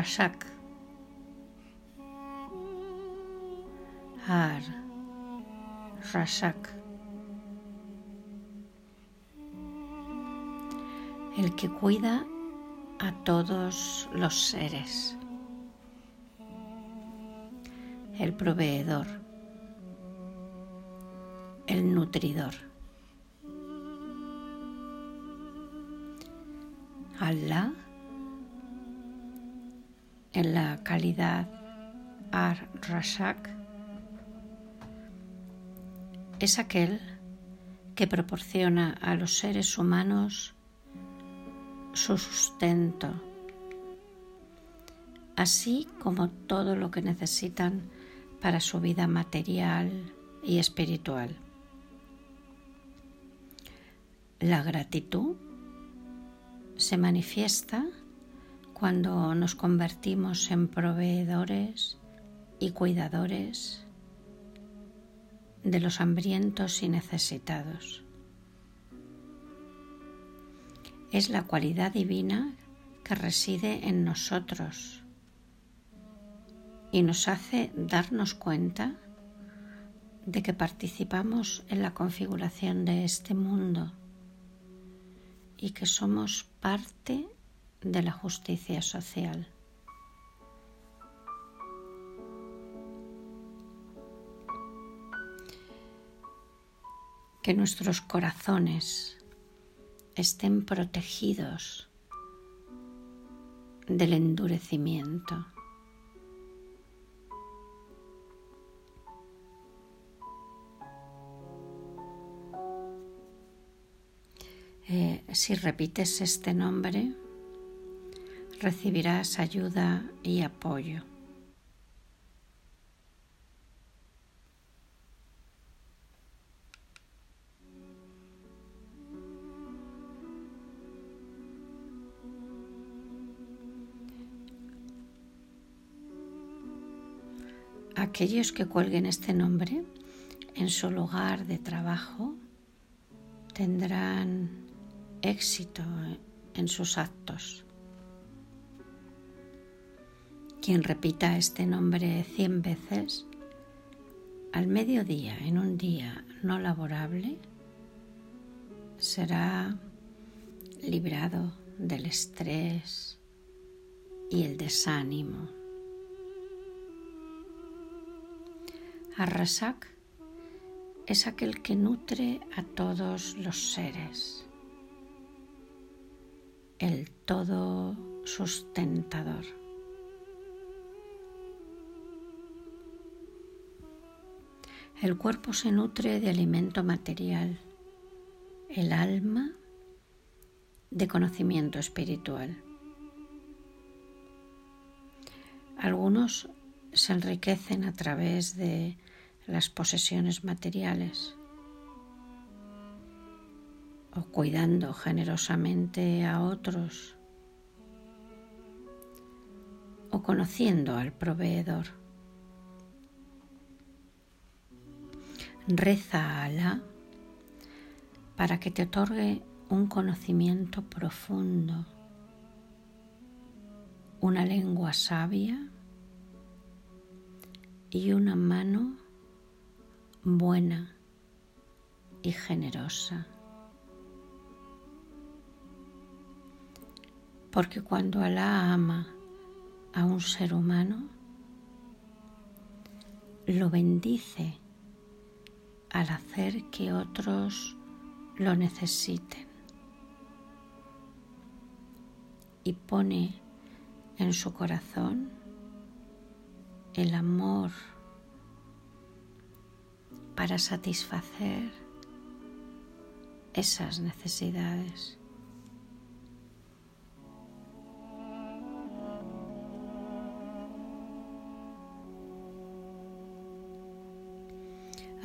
Rashak. Ar Rashak. El que cuida a todos los seres. El proveedor. El nutridor. Allah en la calidad Ar-Rashak es aquel que proporciona a los seres humanos su sustento, así como todo lo que necesitan para su vida material y espiritual. La gratitud se manifiesta cuando nos convertimos en proveedores y cuidadores de los hambrientos y necesitados. Es la cualidad divina que reside en nosotros y nos hace darnos cuenta de que participamos en la configuración de este mundo y que somos parte de la justicia social. Que nuestros corazones estén protegidos del endurecimiento. Eh, si repites este nombre, recibirás ayuda y apoyo. Aquellos que cuelguen este nombre en su lugar de trabajo tendrán éxito en sus actos. Quien repita este nombre cien veces al mediodía en un día no laborable será librado del estrés y el desánimo. Arrasak es aquel que nutre a todos los seres, el todo sustentador. El cuerpo se nutre de alimento material, el alma de conocimiento espiritual. Algunos se enriquecen a través de las posesiones materiales o cuidando generosamente a otros o conociendo al proveedor. Reza a Alá para que te otorgue un conocimiento profundo, una lengua sabia y una mano buena y generosa. Porque cuando Alá ama a un ser humano, lo bendice al hacer que otros lo necesiten y pone en su corazón el amor para satisfacer esas necesidades.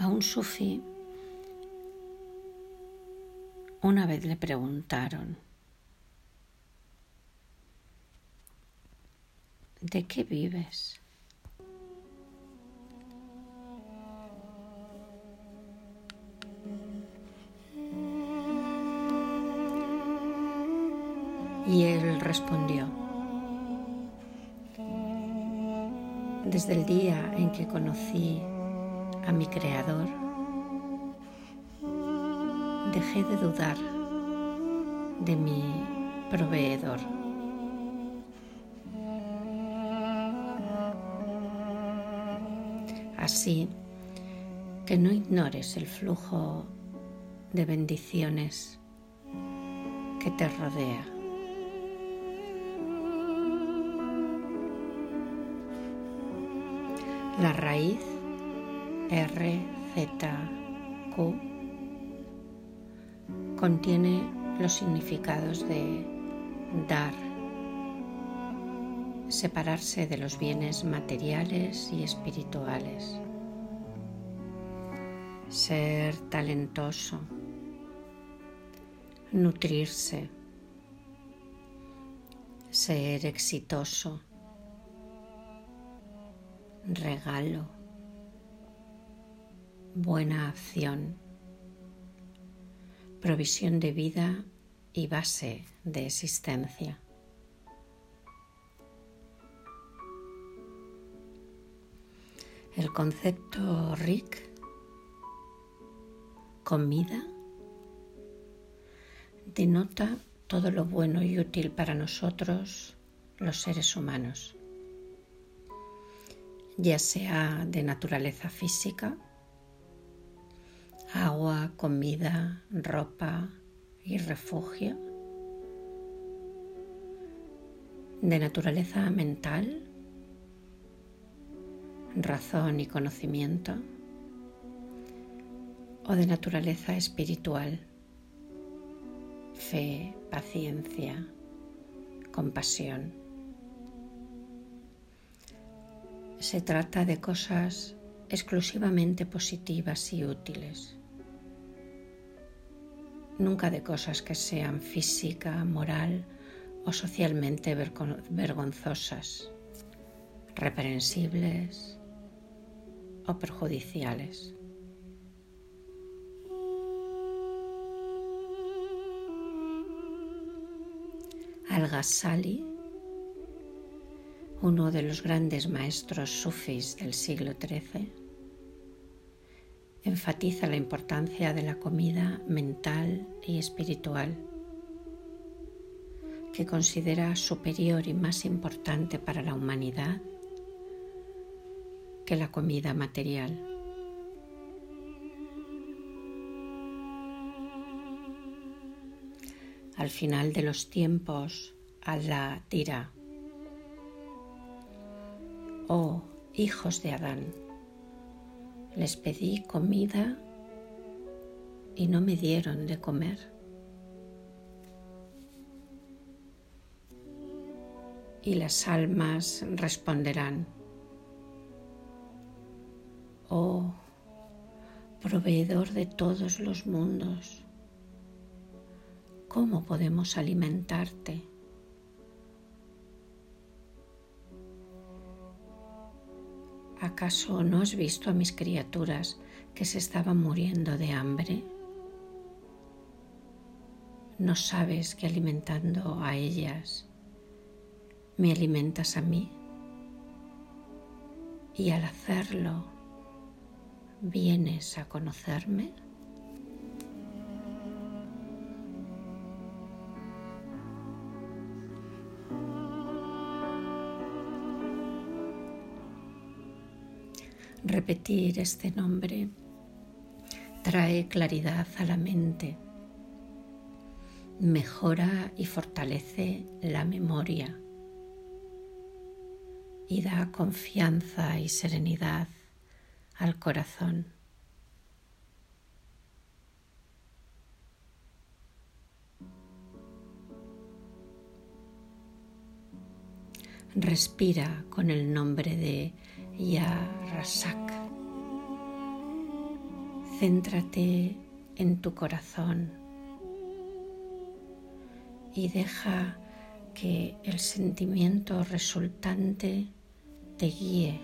Un sufí una vez le preguntaron, ¿de qué vives? Y él respondió, Desde el día en que conocí a mi Creador, dejé de dudar de mi proveedor. Así que no ignores el flujo de bendiciones que te rodea. La raíz RZQ contiene los significados de dar, separarse de los bienes materiales y espirituales, ser talentoso, nutrirse, ser exitoso regalo, buena acción, provisión de vida y base de existencia. El concepto RIC, comida, denota todo lo bueno y útil para nosotros, los seres humanos ya sea de naturaleza física, agua, comida, ropa y refugio, de naturaleza mental, razón y conocimiento, o de naturaleza espiritual, fe, paciencia, compasión. Se trata de cosas exclusivamente positivas y útiles, nunca de cosas que sean física, moral o socialmente vergonzosas, reprensibles o perjudiciales. Al-Ghazali uno de los grandes maestros sufis del siglo XIII, enfatiza la importancia de la comida mental y espiritual, que considera superior y más importante para la humanidad que la comida material. Al final de los tiempos, Allah dirá, Oh, hijos de Adán, les pedí comida y no me dieron de comer. Y las almas responderán, Oh, proveedor de todos los mundos, ¿cómo podemos alimentarte? ¿Acaso no has visto a mis criaturas que se estaban muriendo de hambre? ¿No sabes que alimentando a ellas me alimentas a mí? Y al hacerlo, ¿vienes a conocerme? Repetir este nombre trae claridad a la mente, mejora y fortalece la memoria y da confianza y serenidad al corazón. Respira con el nombre de Ya Rasak. Céntrate en tu corazón y deja que el sentimiento resultante te guíe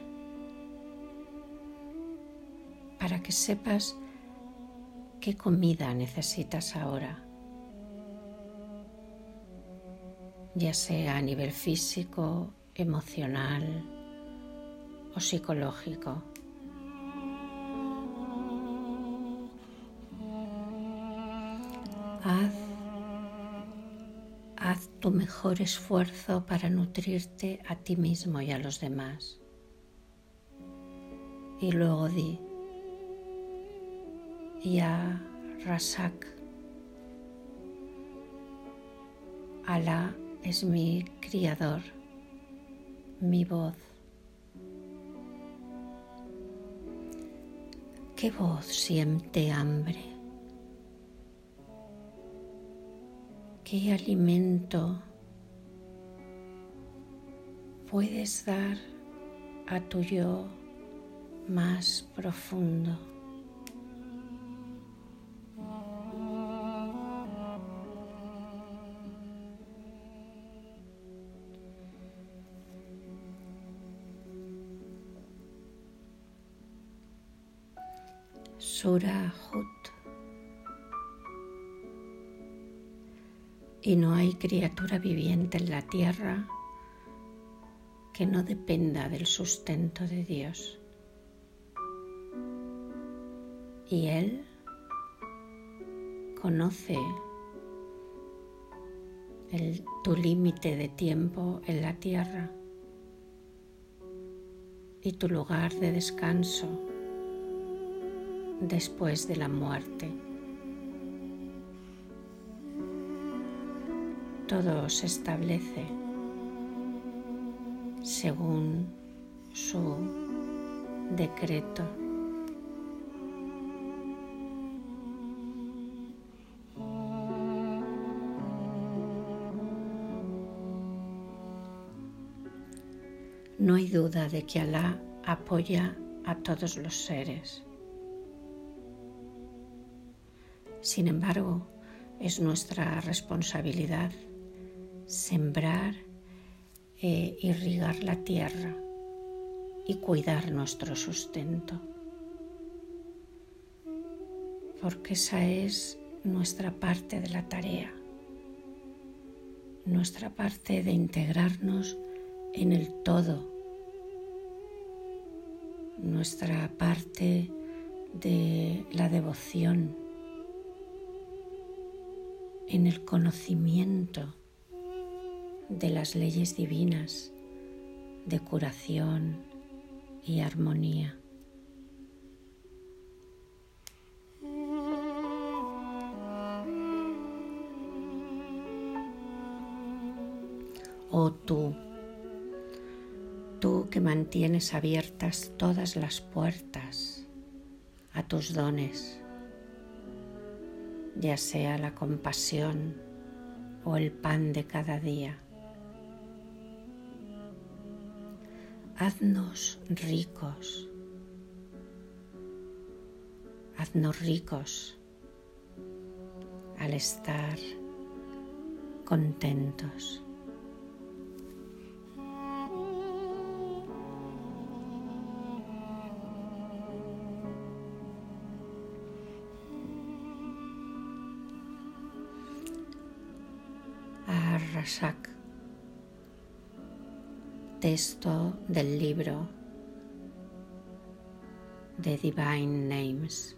para que sepas qué comida necesitas ahora, ya sea a nivel físico, emocional o psicológico. Haz, haz tu mejor esfuerzo para nutrirte a ti mismo y a los demás. Y luego di, Ya Rasak, Alá es mi criador, mi voz. ¿Qué voz siente hambre? ¿Qué alimento puedes dar a tu yo más profundo? Sura Hut. Y no hay criatura viviente en la tierra que no dependa del sustento de Dios. Y Él conoce el, tu límite de tiempo en la tierra y tu lugar de descanso después de la muerte. Todo se establece según su decreto. No hay duda de que Alá apoya a todos los seres. Sin embargo, es nuestra responsabilidad sembrar e irrigar la tierra y cuidar nuestro sustento. Porque esa es nuestra parte de la tarea, nuestra parte de integrarnos en el todo, nuestra parte de la devoción en el conocimiento de las leyes divinas de curación y armonía. Oh tú, tú que mantienes abiertas todas las puertas a tus dones ya sea la compasión o el pan de cada día. Haznos ricos, haznos ricos al estar contentos. Texto del libro de Divine Names.